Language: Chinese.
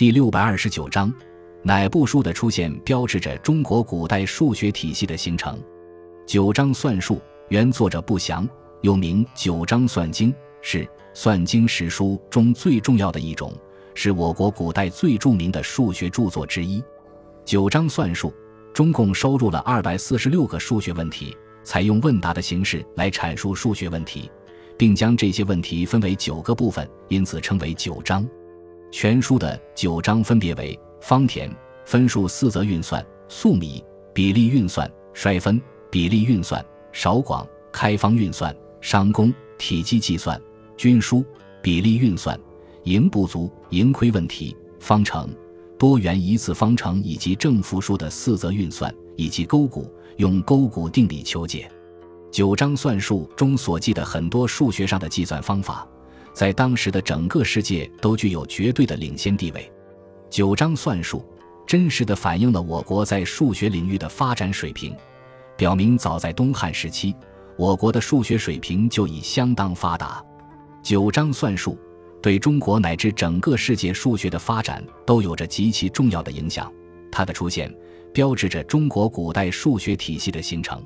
第六百二十九章，哪部书的出现标志着中国古代数学体系的形成？九章算术原作者不详，又名《九章算经》，是算经史书中最重要的一种，是我国古代最著名的数学著作之一。九章算术中共收录了二百四十六个数学问题，采用问答的形式来阐述数学问题。并将这些问题分为九个部分，因此称为九章。全书的九章分别为方田、分数四则运算、粟米、比例运算、衰分、比例运算、少广、开方运算、商工、体积计算、均输、比例运算、盈不足、盈亏问题、方程、多元一次方程以及正负数的四则运算，以及勾股，用勾股定理求解。九章算术中所记的很多数学上的计算方法，在当时的整个世界都具有绝对的领先地位。九章算术真实的反映了我国在数学领域的发展水平，表明早在东汉时期，我国的数学水平就已相当发达。九章算术对中国乃至整个世界数学的发展都有着极其重要的影响。它的出现，标志着中国古代数学体系的形成。